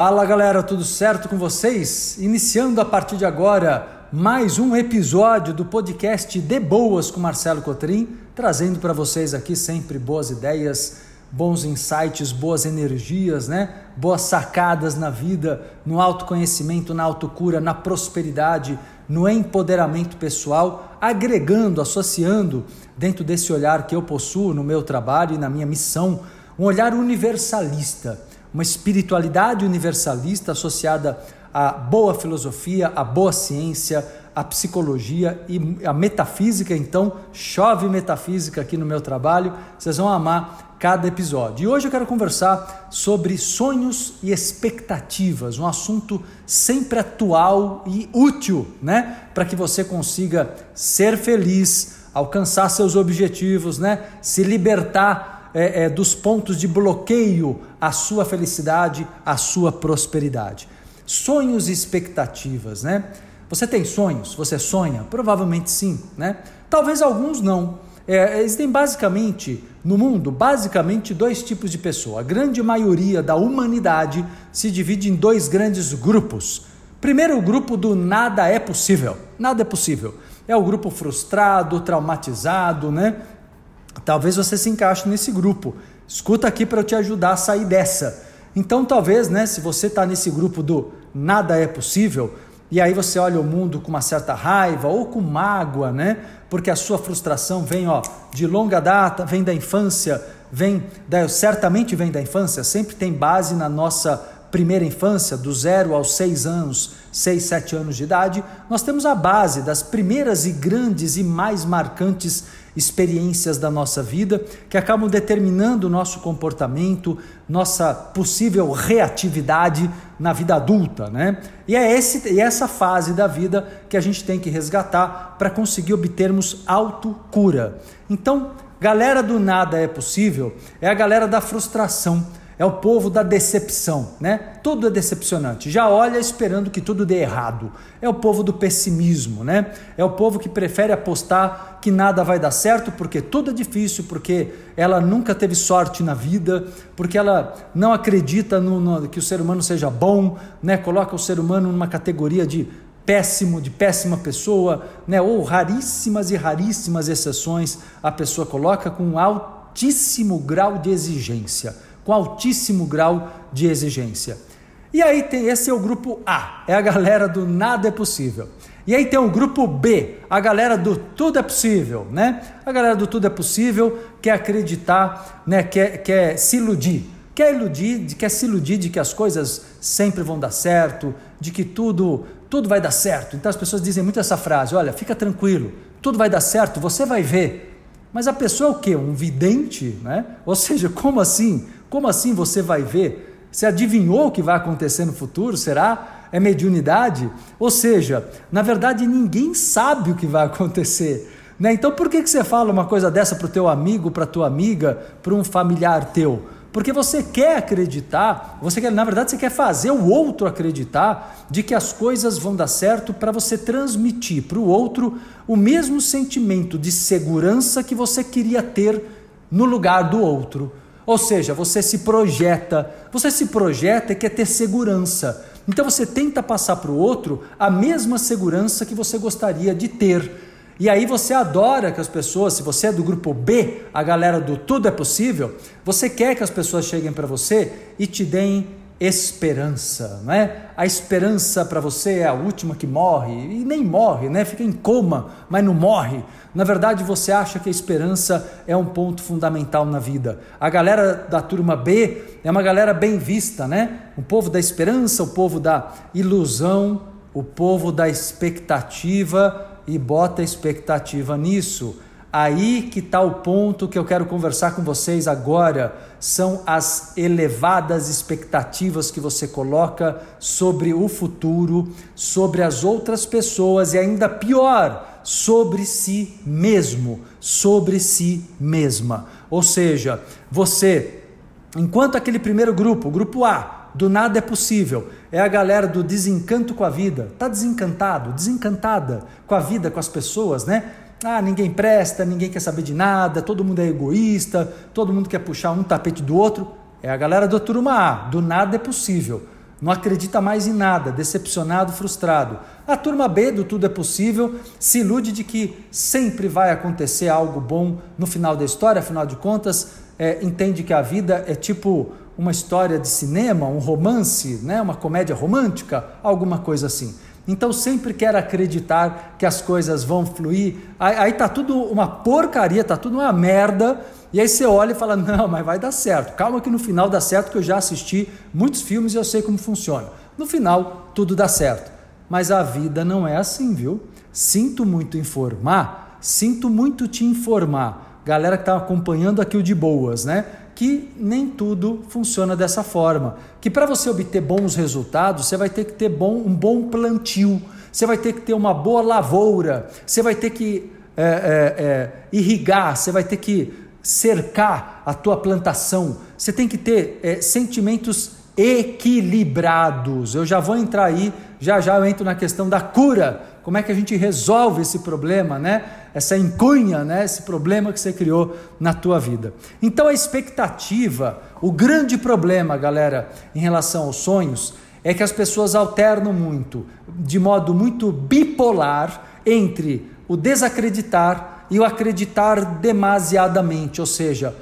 Fala galera, tudo certo com vocês? Iniciando a partir de agora mais um episódio do podcast De Boas com Marcelo Cotrim, trazendo para vocês aqui sempre boas ideias, bons insights, boas energias, né? Boas sacadas na vida, no autoconhecimento, na autocura, na prosperidade, no empoderamento pessoal, agregando, associando dentro desse olhar que eu possuo no meu trabalho e na minha missão, um olhar universalista uma espiritualidade universalista associada à boa filosofia, à boa ciência, à psicologia e à metafísica. Então, chove metafísica aqui no meu trabalho, vocês vão amar cada episódio. E hoje eu quero conversar sobre sonhos e expectativas, um assunto sempre atual e útil, né? Para que você consiga ser feliz, alcançar seus objetivos, né? Se libertar é, é, dos pontos de bloqueio à sua felicidade, à sua prosperidade. Sonhos e expectativas, né? Você tem sonhos? Você sonha? Provavelmente sim, né? Talvez alguns não. É, existem basicamente no mundo basicamente dois tipos de pessoa. A grande maioria da humanidade se divide em dois grandes grupos. Primeiro, o grupo do nada é possível. Nada é possível. É o grupo frustrado, traumatizado, né? Talvez você se encaixe nesse grupo. Escuta aqui para eu te ajudar a sair dessa. Então, talvez, né, se você está nesse grupo do nada é possível, e aí você olha o mundo com uma certa raiva ou com mágoa, né? Porque a sua frustração vem, ó, de longa data, vem da infância, vem da, certamente vem da infância, sempre tem base na nossa primeira infância, do zero aos seis anos, seis, sete anos de idade, nós temos a base das primeiras e grandes e mais marcantes experiências da nossa vida que acabam determinando o nosso comportamento, nossa possível reatividade na vida adulta, né? E é esse, e essa fase da vida que a gente tem que resgatar para conseguir obtermos autocura. Então, galera do nada é possível é a galera da frustração é o povo da decepção, né? Tudo é decepcionante. Já olha esperando que tudo dê errado. É o povo do pessimismo, né? É o povo que prefere apostar que nada vai dar certo porque tudo é difícil, porque ela nunca teve sorte na vida, porque ela não acredita no, no que o ser humano seja bom, né? Coloca o ser humano numa categoria de péssimo, de péssima pessoa, né? Ou raríssimas e raríssimas exceções a pessoa coloca com altíssimo grau de exigência com altíssimo grau de exigência. E aí tem esse é o grupo A, é a galera do nada é possível. E aí tem o grupo B, a galera do tudo é possível, né? A galera do tudo é possível quer acreditar, né? Quer, quer se iludir, quer iludir, quer se iludir de que as coisas sempre vão dar certo, de que tudo tudo vai dar certo. Então as pessoas dizem muito essa frase: olha, fica tranquilo, tudo vai dar certo, você vai ver. Mas a pessoa é o quê? Um vidente, né? Ou seja, como assim? Como assim você vai ver? Você adivinhou o que vai acontecer no futuro? Será? É mediunidade? Ou seja, na verdade ninguém sabe o que vai acontecer. Né? Então por que, que você fala uma coisa dessa para o teu amigo, para tua amiga, para um familiar teu? Porque você quer acreditar, você quer, na verdade, você quer fazer o outro acreditar de que as coisas vão dar certo para você transmitir para o outro o mesmo sentimento de segurança que você queria ter no lugar do outro. Ou seja, você se projeta, você se projeta e quer ter segurança. Então você tenta passar para o outro a mesma segurança que você gostaria de ter. E aí você adora que as pessoas, se você é do grupo B, a galera do tudo é possível, você quer que as pessoas cheguem para você e te deem esperança, não é? A esperança para você é a última que morre e nem morre, né? Fica em coma, mas não morre. Na verdade, você acha que a esperança é um ponto fundamental na vida. A galera da turma B é uma galera bem vista, né? O povo da esperança, o povo da ilusão, o povo da expectativa e bota expectativa nisso. Aí que está o ponto que eu quero conversar com vocês agora. São as elevadas expectativas que você coloca sobre o futuro, sobre as outras pessoas e ainda pior, sobre si mesmo, sobre si mesma. Ou seja, você, enquanto aquele primeiro grupo, o grupo A, do nada é possível, é a galera do desencanto com a vida, está desencantado, desencantada com a vida, com as pessoas, né? Ah, ninguém presta, ninguém quer saber de nada, todo mundo é egoísta, todo mundo quer puxar um tapete do outro. É a galera do turma A, do nada é possível. não acredita mais em nada, decepcionado, frustrado. A turma B do Tudo é Possível se ilude de que sempre vai acontecer algo bom no final da história, afinal de contas, é, entende que a vida é tipo uma história de cinema, um romance, né, uma comédia romântica, alguma coisa assim. Então sempre quer acreditar que as coisas vão fluir. Aí, aí tá tudo uma porcaria, tá tudo uma merda. E aí você olha e fala: "Não, mas vai dar certo. Calma que no final dá certo, que eu já assisti muitos filmes e eu sei como funciona". No final tudo dá certo. Mas a vida não é assim, viu? Sinto muito informar, sinto muito te informar. Galera que está acompanhando aqui o de boas, né? Que nem tudo funciona dessa forma. Que para você obter bons resultados, você vai ter que ter bom, um bom plantio, você vai ter que ter uma boa lavoura, você vai ter que é, é, é, irrigar, você vai ter que cercar a tua plantação, você tem que ter é, sentimentos equilibrados. Eu já vou entrar aí, já já eu entro na questão da cura como é que a gente resolve esse problema, né? Essa encunha, né? Esse problema que você criou na tua vida. Então a expectativa, o grande problema, galera, em relação aos sonhos, é que as pessoas alternam muito, de modo muito bipolar, entre o desacreditar e o acreditar demasiadamente, ou seja,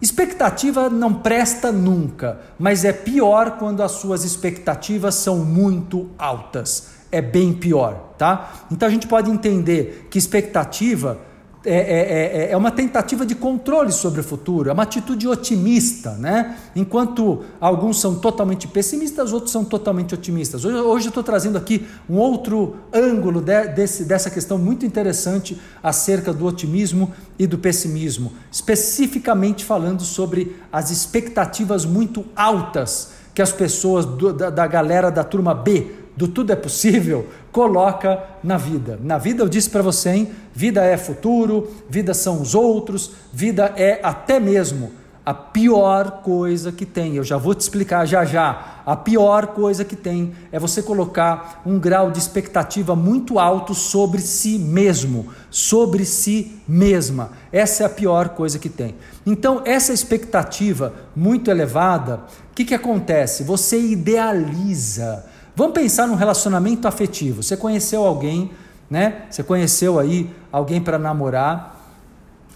expectativa não presta nunca, mas é pior quando as suas expectativas são muito altas é bem pior, tá? Então a gente pode entender que expectativa é, é, é, é, uma tentativa de controle sobre o futuro, é uma atitude otimista, né? Enquanto alguns são totalmente pessimistas, outros são totalmente otimistas. Hoje, hoje eu estou trazendo aqui um outro ângulo de, desse, dessa questão muito interessante acerca do otimismo e do pessimismo, especificamente falando sobre as expectativas muito altas que as pessoas do, da, da galera da turma B do tudo é possível, coloca na vida. Na vida eu disse para você, hein? Vida é futuro, vida são os outros, vida é até mesmo a pior coisa que tem. Eu já vou te explicar já já. A pior coisa que tem é você colocar um grau de expectativa muito alto sobre si mesmo, sobre si mesma. Essa é a pior coisa que tem. Então, essa expectativa muito elevada, o que, que acontece? Você idealiza Vamos pensar num relacionamento afetivo. Você conheceu alguém, né? Você conheceu aí alguém para namorar,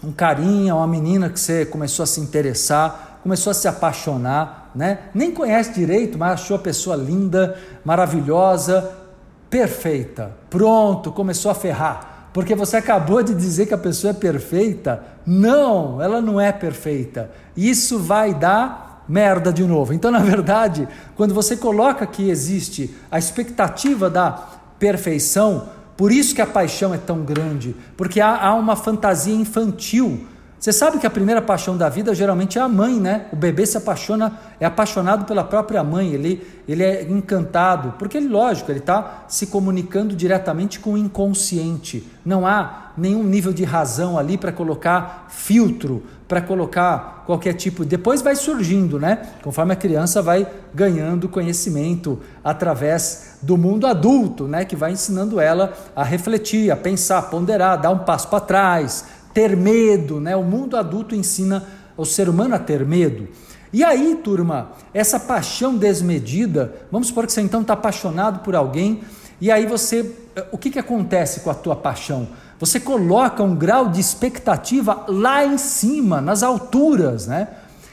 um carinha, uma menina que você começou a se interessar, começou a se apaixonar, né? Nem conhece direito, mas achou a pessoa linda, maravilhosa, perfeita. Pronto, começou a ferrar. Porque você acabou de dizer que a pessoa é perfeita. Não, ela não é perfeita. Isso vai dar merda de novo. Então, na verdade, quando você coloca que existe a expectativa da perfeição, por isso que a paixão é tão grande, porque há, há uma fantasia infantil você sabe que a primeira paixão da vida geralmente é a mãe, né? O bebê se apaixona, é apaixonado pela própria mãe, ele, ele é encantado, porque ele, lógico, ele está se comunicando diretamente com o inconsciente. Não há nenhum nível de razão ali para colocar filtro, para colocar qualquer tipo. Depois vai surgindo, né? Conforme a criança vai ganhando conhecimento através do mundo adulto, né? Que vai ensinando ela a refletir, a pensar, a ponderar, dar um passo para trás ter medo, né? O mundo adulto ensina o ser humano a ter medo. E aí, turma, essa paixão desmedida, vamos supor que você então está apaixonado por alguém, e aí você, eh, o que, que acontece com a tua paixão? Você coloca um grau de expectativa lá em cima, nas alturas, né?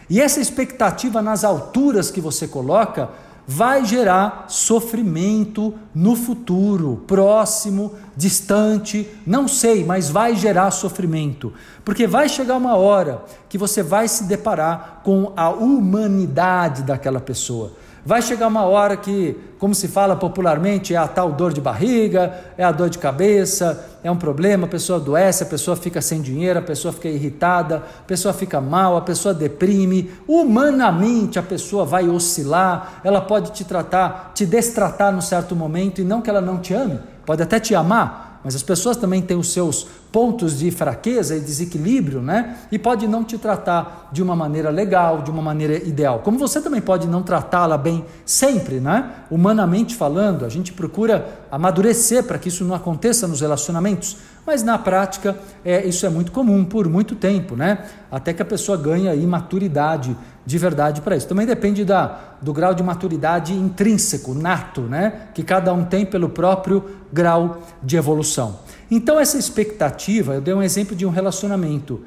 E essa expectativa nas alturas que você coloca vai gerar sofrimento no futuro, próximo, distante, não sei, mas vai gerar sofrimento. Porque vai chegar uma hora que você vai se deparar com a humanidade daquela pessoa. Vai chegar uma hora que, como se fala popularmente, é a tal dor de barriga, é a dor de cabeça, é um problema, a pessoa adoece, a pessoa fica sem dinheiro, a pessoa fica irritada, a pessoa fica mal, a pessoa deprime. Humanamente a pessoa vai oscilar, ela pode te tratar, te destratar num certo momento e não que ela não te ame, pode até te amar, mas as pessoas também têm os seus pontos de fraqueza e desequilíbrio, né? E pode não te tratar de uma maneira legal, de uma maneira ideal. Como você também pode não tratá-la bem sempre, né? Humanamente falando, a gente procura amadurecer para que isso não aconteça nos relacionamentos, mas na prática é, isso é muito comum por muito tempo, né? Até que a pessoa ganha aí maturidade de verdade para isso. Também depende da, do grau de maturidade intrínseco, nato, né? Que cada um tem pelo próprio grau de evolução. Então, essa expectativa, eu dei um exemplo de um relacionamento,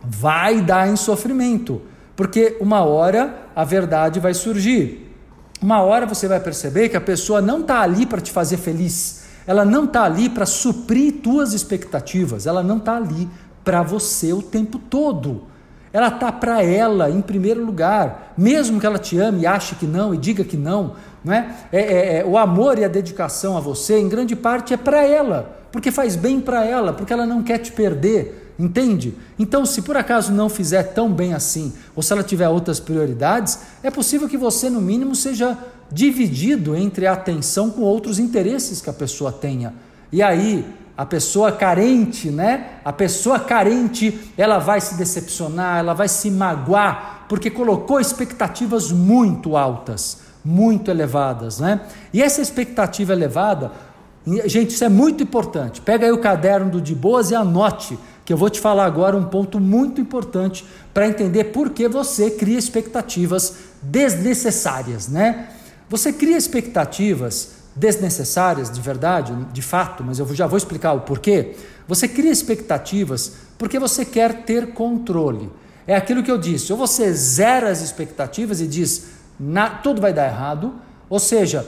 vai dar em sofrimento, porque uma hora a verdade vai surgir. Uma hora você vai perceber que a pessoa não está ali para te fazer feliz, ela não está ali para suprir tuas expectativas, ela não está ali para você o tempo todo. Ela está para ela em primeiro lugar, mesmo que ela te ame e ache que não e diga que não, não é? É, é, é o amor e a dedicação a você, em grande parte, é para ela porque faz bem para ela, porque ela não quer te perder, entende? Então, se por acaso não fizer tão bem assim, ou se ela tiver outras prioridades, é possível que você, no mínimo, seja dividido entre a atenção com outros interesses que a pessoa tenha. E aí, a pessoa carente, né? A pessoa carente, ela vai se decepcionar, ela vai se magoar, porque colocou expectativas muito altas, muito elevadas, né? E essa expectativa elevada Gente, isso é muito importante. Pega aí o caderno do De Boas e anote, que eu vou te falar agora um ponto muito importante para entender por que você cria expectativas desnecessárias, né? Você cria expectativas desnecessárias, de verdade, de fato, mas eu já vou explicar o porquê. Você cria expectativas porque você quer ter controle. É aquilo que eu disse, ou você zera as expectativas e diz, na, tudo vai dar errado, ou seja,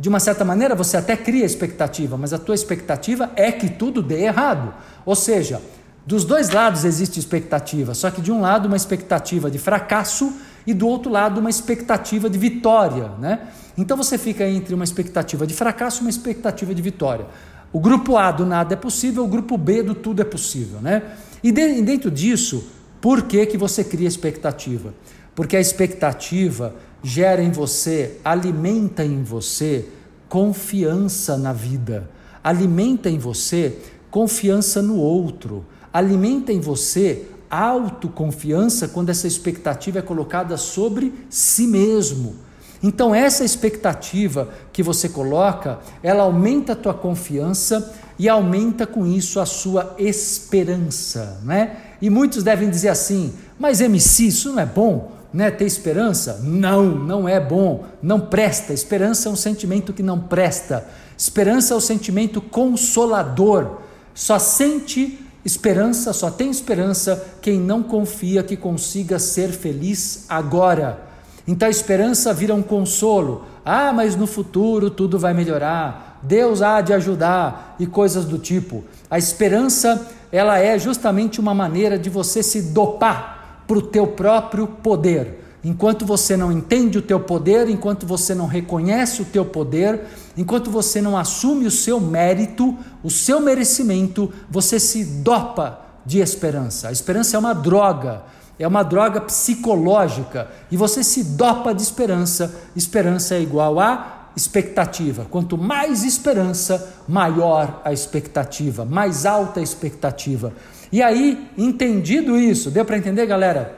de uma certa maneira, você até cria expectativa, mas a tua expectativa é que tudo dê errado. Ou seja, dos dois lados existe expectativa, só que de um lado uma expectativa de fracasso e do outro lado uma expectativa de vitória, né? Então você fica entre uma expectativa de fracasso e uma expectativa de vitória. O grupo A do nada é possível, o grupo B do tudo é possível, né? E dentro disso, por que, que você cria expectativa? Porque a expectativa gera em você, alimenta em você confiança na vida, alimenta em você confiança no outro, alimenta em você autoconfiança quando essa expectativa é colocada sobre si mesmo. Então essa expectativa que você coloca, ela aumenta a tua confiança e aumenta com isso a sua esperança, né? E muitos devem dizer assim: "Mas MC, isso não é bom?" Né, ter esperança? Não, não é bom, não presta. Esperança é um sentimento que não presta. Esperança é o um sentimento consolador. Só sente esperança, só tem esperança quem não confia que consiga ser feliz agora. Então a esperança vira um consolo. Ah, mas no futuro tudo vai melhorar. Deus há de ajudar e coisas do tipo. A esperança, ela é justamente uma maneira de você se dopar para o teu próprio poder. Enquanto você não entende o teu poder, enquanto você não reconhece o teu poder, enquanto você não assume o seu mérito, o seu merecimento, você se dopa de esperança. A esperança é uma droga, é uma droga psicológica e você se dopa de esperança. Esperança é igual a expectativa. Quanto mais esperança, maior a expectativa, mais alta a expectativa. E aí, entendido isso, deu para entender, galera,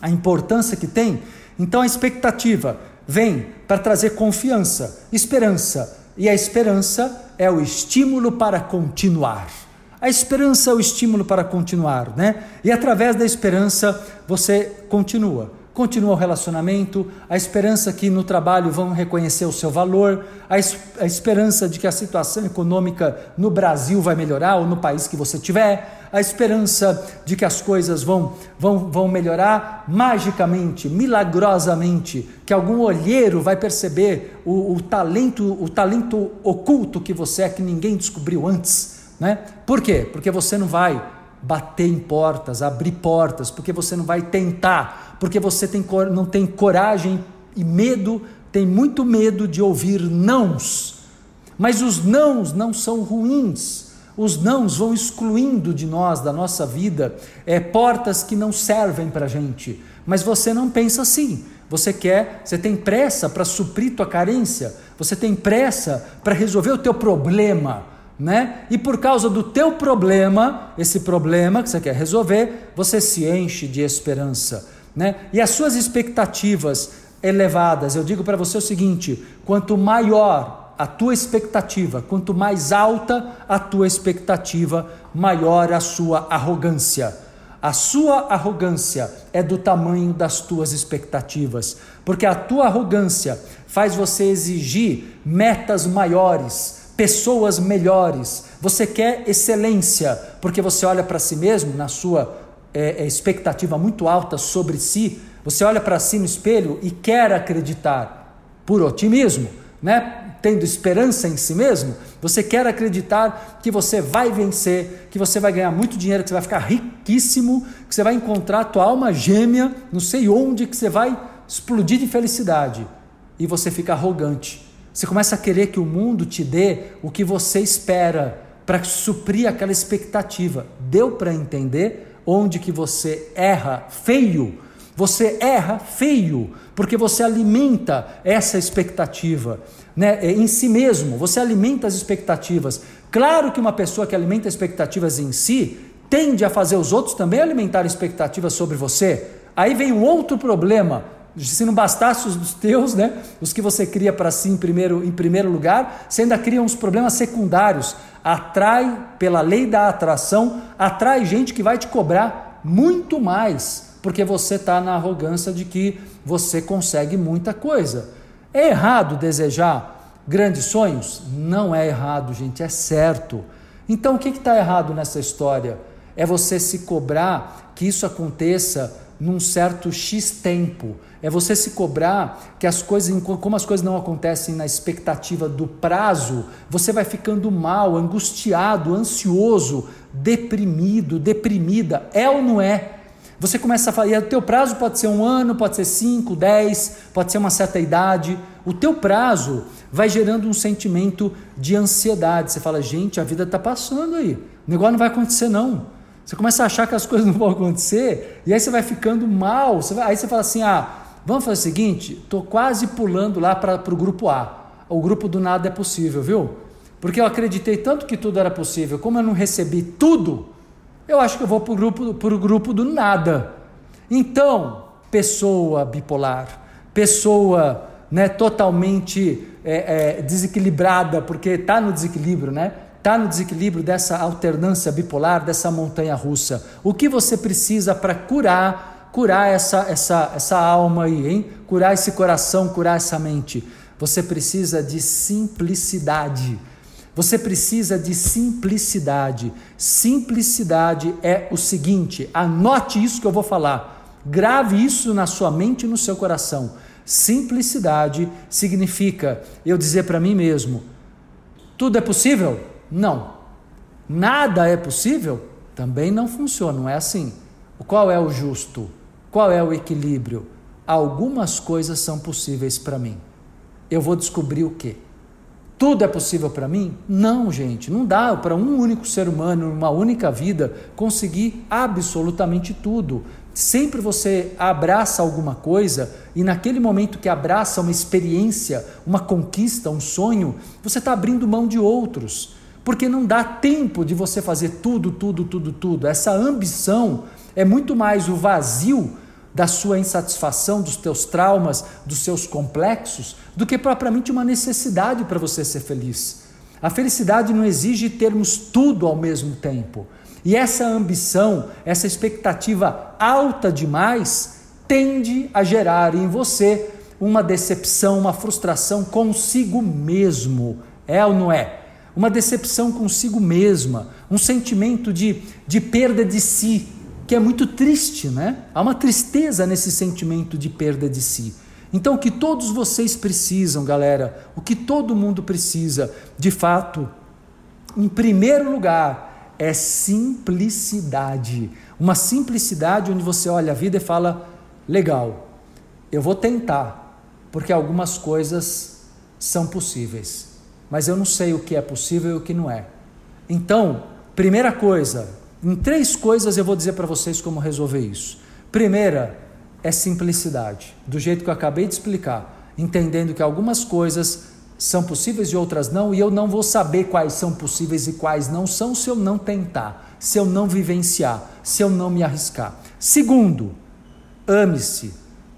a importância que tem? Então a expectativa vem para trazer confiança, esperança, e a esperança é o estímulo para continuar. A esperança é o estímulo para continuar, né? E através da esperança você continua continua o relacionamento, a esperança que no trabalho vão reconhecer o seu valor, a, es a esperança de que a situação econômica no Brasil vai melhorar ou no país que você tiver, a esperança de que as coisas vão, vão, vão melhorar magicamente, milagrosamente, que algum olheiro vai perceber o, o talento, o talento oculto que você é que ninguém descobriu antes, né? Por quê? Porque você não vai bater em portas, abrir portas, porque você não vai tentar, porque você tem, não tem coragem e medo, tem muito medo de ouvir nãos. Mas os nãos não são ruins. Os nãos vão excluindo de nós, da nossa vida, é, portas que não servem para a gente. Mas você não pensa assim. Você quer, você tem pressa para suprir tua carência, você tem pressa para resolver o teu problema né? E por causa do teu problema, esse problema que você quer resolver, você se enche de esperança, né? E as suas expectativas elevadas, eu digo para você o seguinte: quanto maior a tua expectativa, quanto mais alta a tua expectativa, maior a sua arrogância. A sua arrogância é do tamanho das tuas expectativas, porque a tua arrogância faz você exigir metas maiores, pessoas melhores, você quer excelência, porque você olha para si mesmo, na sua é, é, expectativa muito alta sobre si, você olha para si no espelho e quer acreditar, por otimismo, né? tendo esperança em si mesmo, você quer acreditar que você vai vencer, que você vai ganhar muito dinheiro, que você vai ficar riquíssimo, que você vai encontrar a tua alma gêmea, não sei onde, que você vai explodir de felicidade. E você fica arrogante você começa a querer que o mundo te dê o que você espera para suprir aquela expectativa. Deu para entender onde que você erra feio? Você erra feio porque você alimenta essa expectativa né, é, em si mesmo, você alimenta as expectativas. Claro que uma pessoa que alimenta expectativas em si tende a fazer os outros também alimentar expectativas sobre você. Aí vem um outro problema se não bastasse os teus, né, os que você cria para si em primeiro, em primeiro lugar, você ainda cria uns problemas secundários. Atrai, pela lei da atração, atrai gente que vai te cobrar muito mais, porque você está na arrogância de que você consegue muita coisa. É errado desejar grandes sonhos? Não é errado, gente, é certo. Então o que está errado nessa história? É você se cobrar que isso aconteça num certo X tempo. É você se cobrar que as coisas, como as coisas não acontecem na expectativa do prazo, você vai ficando mal, angustiado, ansioso, deprimido, deprimida. É ou não é? Você começa a falar, e o teu prazo pode ser um ano, pode ser cinco, dez, pode ser uma certa idade. O teu prazo vai gerando um sentimento de ansiedade. Você fala, gente, a vida está passando aí. O negócio não vai acontecer, não. Você começa a achar que as coisas não vão acontecer, e aí você vai ficando mal. Você vai, aí você fala assim: ah, vamos fazer o seguinte, estou quase pulando lá para o grupo A. O grupo do nada é possível, viu? Porque eu acreditei tanto que tudo era possível, como eu não recebi tudo, eu acho que eu vou para o grupo, grupo do nada. Então, pessoa bipolar, pessoa né, totalmente é, é, desequilibrada, porque está no desequilíbrio, né? Está no desequilíbrio dessa alternância bipolar, dessa montanha russa. O que você precisa para curar, curar essa, essa, essa alma aí, hein? Curar esse coração, curar essa mente. Você precisa de simplicidade. Você precisa de simplicidade. Simplicidade é o seguinte: anote isso que eu vou falar. Grave isso na sua mente e no seu coração. Simplicidade significa eu dizer para mim mesmo: tudo é possível? Não. Nada é possível? Também não funciona, não é assim. Qual é o justo? Qual é o equilíbrio? Algumas coisas são possíveis para mim. Eu vou descobrir o quê? Tudo é possível para mim? Não, gente, não dá para um único ser humano, uma única vida, conseguir absolutamente tudo. Sempre você abraça alguma coisa e naquele momento que abraça uma experiência, uma conquista, um sonho, você está abrindo mão de outros porque não dá tempo de você fazer tudo, tudo, tudo, tudo. Essa ambição é muito mais o vazio da sua insatisfação, dos teus traumas, dos seus complexos, do que propriamente uma necessidade para você ser feliz. A felicidade não exige termos tudo ao mesmo tempo. E essa ambição, essa expectativa alta demais, tende a gerar em você uma decepção, uma frustração consigo mesmo. É ou não é? Uma decepção consigo mesma, um sentimento de, de perda de si, que é muito triste, né? Há uma tristeza nesse sentimento de perda de si. Então, o que todos vocês precisam, galera, o que todo mundo precisa, de fato, em primeiro lugar, é simplicidade. Uma simplicidade onde você olha a vida e fala: legal, eu vou tentar, porque algumas coisas são possíveis mas eu não sei o que é possível e o que não é. Então, primeira coisa, em três coisas eu vou dizer para vocês como resolver isso. Primeira é simplicidade, do jeito que eu acabei de explicar, entendendo que algumas coisas são possíveis e outras não, e eu não vou saber quais são possíveis e quais não são se eu não tentar, se eu não vivenciar, se eu não me arriscar. Segundo, ame-se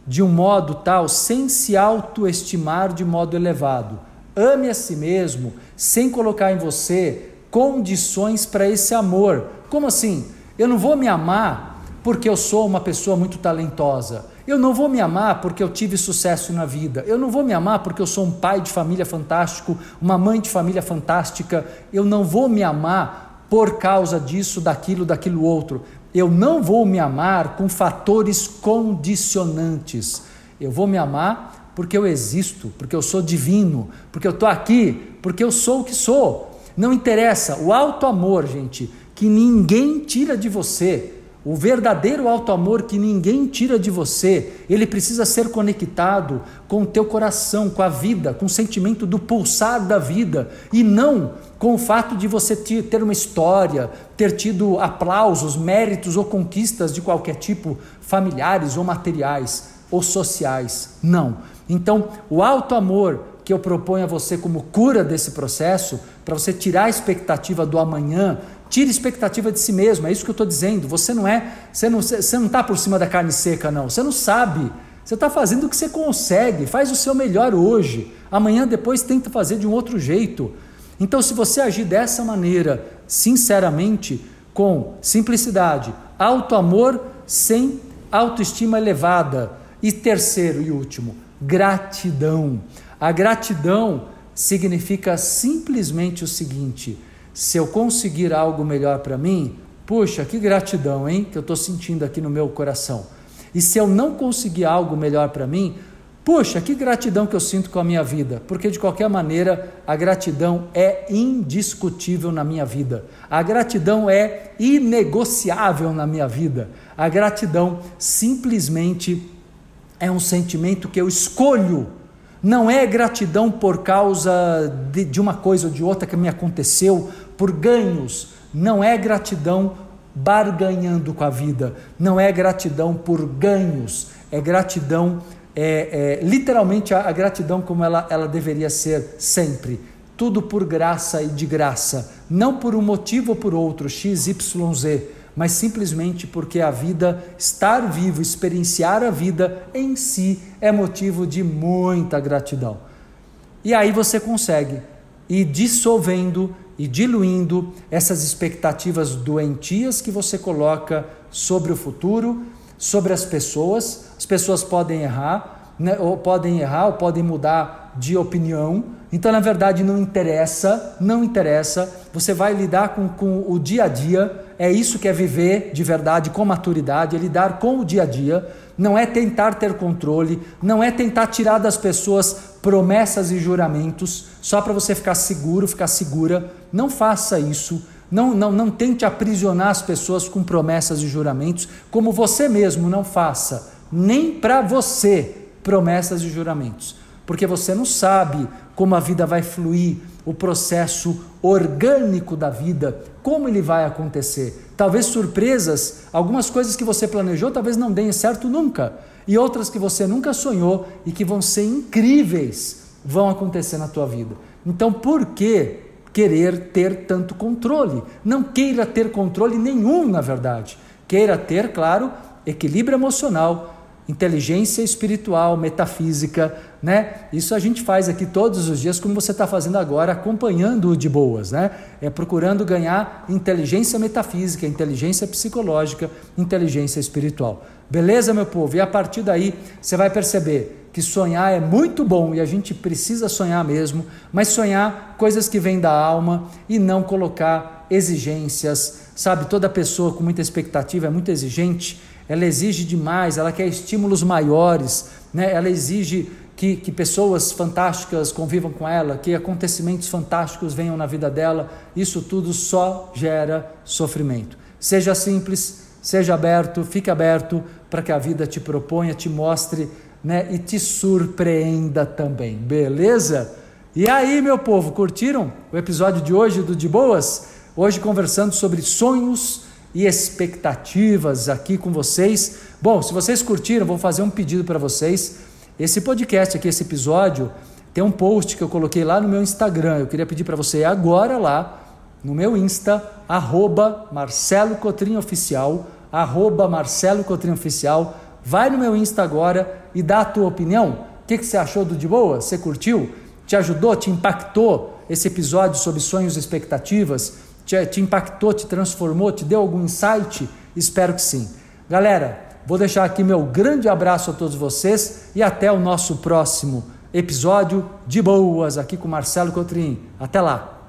de um modo tal sem se autoestimar de modo elevado. Ame a si mesmo sem colocar em você condições para esse amor. Como assim? Eu não vou me amar porque eu sou uma pessoa muito talentosa. Eu não vou me amar porque eu tive sucesso na vida. Eu não vou me amar porque eu sou um pai de família fantástico, uma mãe de família fantástica. Eu não vou me amar por causa disso, daquilo, daquilo outro. Eu não vou me amar com fatores condicionantes. Eu vou me amar porque eu existo, porque eu sou divino, porque eu estou aqui, porque eu sou o que sou. Não interessa. O alto amor, gente, que ninguém tira de você. O verdadeiro alto amor que ninguém tira de você, ele precisa ser conectado com o teu coração, com a vida, com o sentimento do pulsar da vida e não com o fato de você ter uma história, ter tido aplausos, méritos ou conquistas de qualquer tipo, familiares ou materiais ou sociais. Não. Então, o alto amor que eu proponho a você como cura desse processo, para você tirar a expectativa do amanhã, tire expectativa de si mesmo, é isso que eu estou dizendo. Você não é, você não está você não tá por cima da carne seca, não. Você não sabe. Você está fazendo o que você consegue, faz o seu melhor hoje. Amanhã, depois, tenta fazer de um outro jeito. Então, se você agir dessa maneira, sinceramente, com simplicidade, alto amor sem autoestima elevada, e terceiro e último, gratidão. A gratidão significa simplesmente o seguinte: se eu conseguir algo melhor para mim, puxa, que gratidão, hein, que eu estou sentindo aqui no meu coração. E se eu não conseguir algo melhor para mim, Puxa, que gratidão que eu sinto com a minha vida, porque de qualquer maneira a gratidão é indiscutível na minha vida, a gratidão é inegociável na minha vida, a gratidão simplesmente é um sentimento que eu escolho, não é gratidão por causa de, de uma coisa ou de outra que me aconteceu, por ganhos, não é gratidão barganhando com a vida, não é gratidão por ganhos, é gratidão é, é, literalmente a, a, gratidão como ela, ela deveria ser sempre. Tudo por graça e de graça, não por um motivo ou por outro, X, Y, Z, mas simplesmente porque a vida, estar vivo, experienciar a vida em si é motivo de muita gratidão. E aí você consegue ir dissolvendo e diluindo essas expectativas doentias que você coloca sobre o futuro, sobre as pessoas. As pessoas podem errar, né, ou podem errar, ou podem mudar de opinião. Então, na verdade, não interessa, não interessa. Você vai lidar com, com o dia a dia. É isso que é viver de verdade, com maturidade, é lidar com o dia a dia. Não é tentar ter controle, não é tentar tirar das pessoas promessas e juramentos só para você ficar seguro, ficar segura. Não faça isso. Não, não, não tente aprisionar as pessoas com promessas e juramentos, como você mesmo não faça, nem para você, promessas e juramentos, porque você não sabe como a vida vai fluir, o processo orgânico da vida, como ele vai acontecer. Talvez surpresas, algumas coisas que você planejou, talvez não deem certo nunca, e outras que você nunca sonhou e que vão ser incríveis, vão acontecer na tua vida. Então, por que querer ter tanto controle. Não queira ter controle nenhum, na verdade. Queira ter, claro, equilíbrio emocional, inteligência espiritual, metafísica, né? Isso a gente faz aqui todos os dias, como você está fazendo agora, acompanhando o de boas, né? É procurando ganhar inteligência metafísica, inteligência psicológica, inteligência espiritual. Beleza, meu povo? E a partir daí você vai perceber que sonhar é muito bom e a gente precisa sonhar mesmo, mas sonhar coisas que vêm da alma e não colocar exigências. Sabe, toda pessoa com muita expectativa é muito exigente, ela exige demais, ela quer estímulos maiores, né? ela exige que, que pessoas fantásticas convivam com ela, que acontecimentos fantásticos venham na vida dela. Isso tudo só gera sofrimento. Seja simples, seja aberto, fique aberto para que a vida te proponha, te mostre né, e te surpreenda também, beleza? E aí, meu povo, curtiram o episódio de hoje do De Boas? Hoje conversando sobre sonhos e expectativas aqui com vocês. Bom, se vocês curtiram, vou fazer um pedido para vocês. Esse podcast aqui, esse episódio, Tem um post que eu coloquei lá no meu Instagram. Eu queria pedir para você agora lá no meu Insta, arroba Marcelo Cotrim Oficial, arroba Marcelo Cotrim Oficial. Vai no meu Insta agora e dá a tua opinião. O que, que você achou do De Boa? Você curtiu? Te ajudou? Te impactou esse episódio sobre sonhos e expectativas? Te, te impactou? Te transformou? Te deu algum insight? Espero que sim. Galera, vou deixar aqui meu grande abraço a todos vocês e até o nosso próximo episódio de Boas aqui com Marcelo Cotrim. Até lá!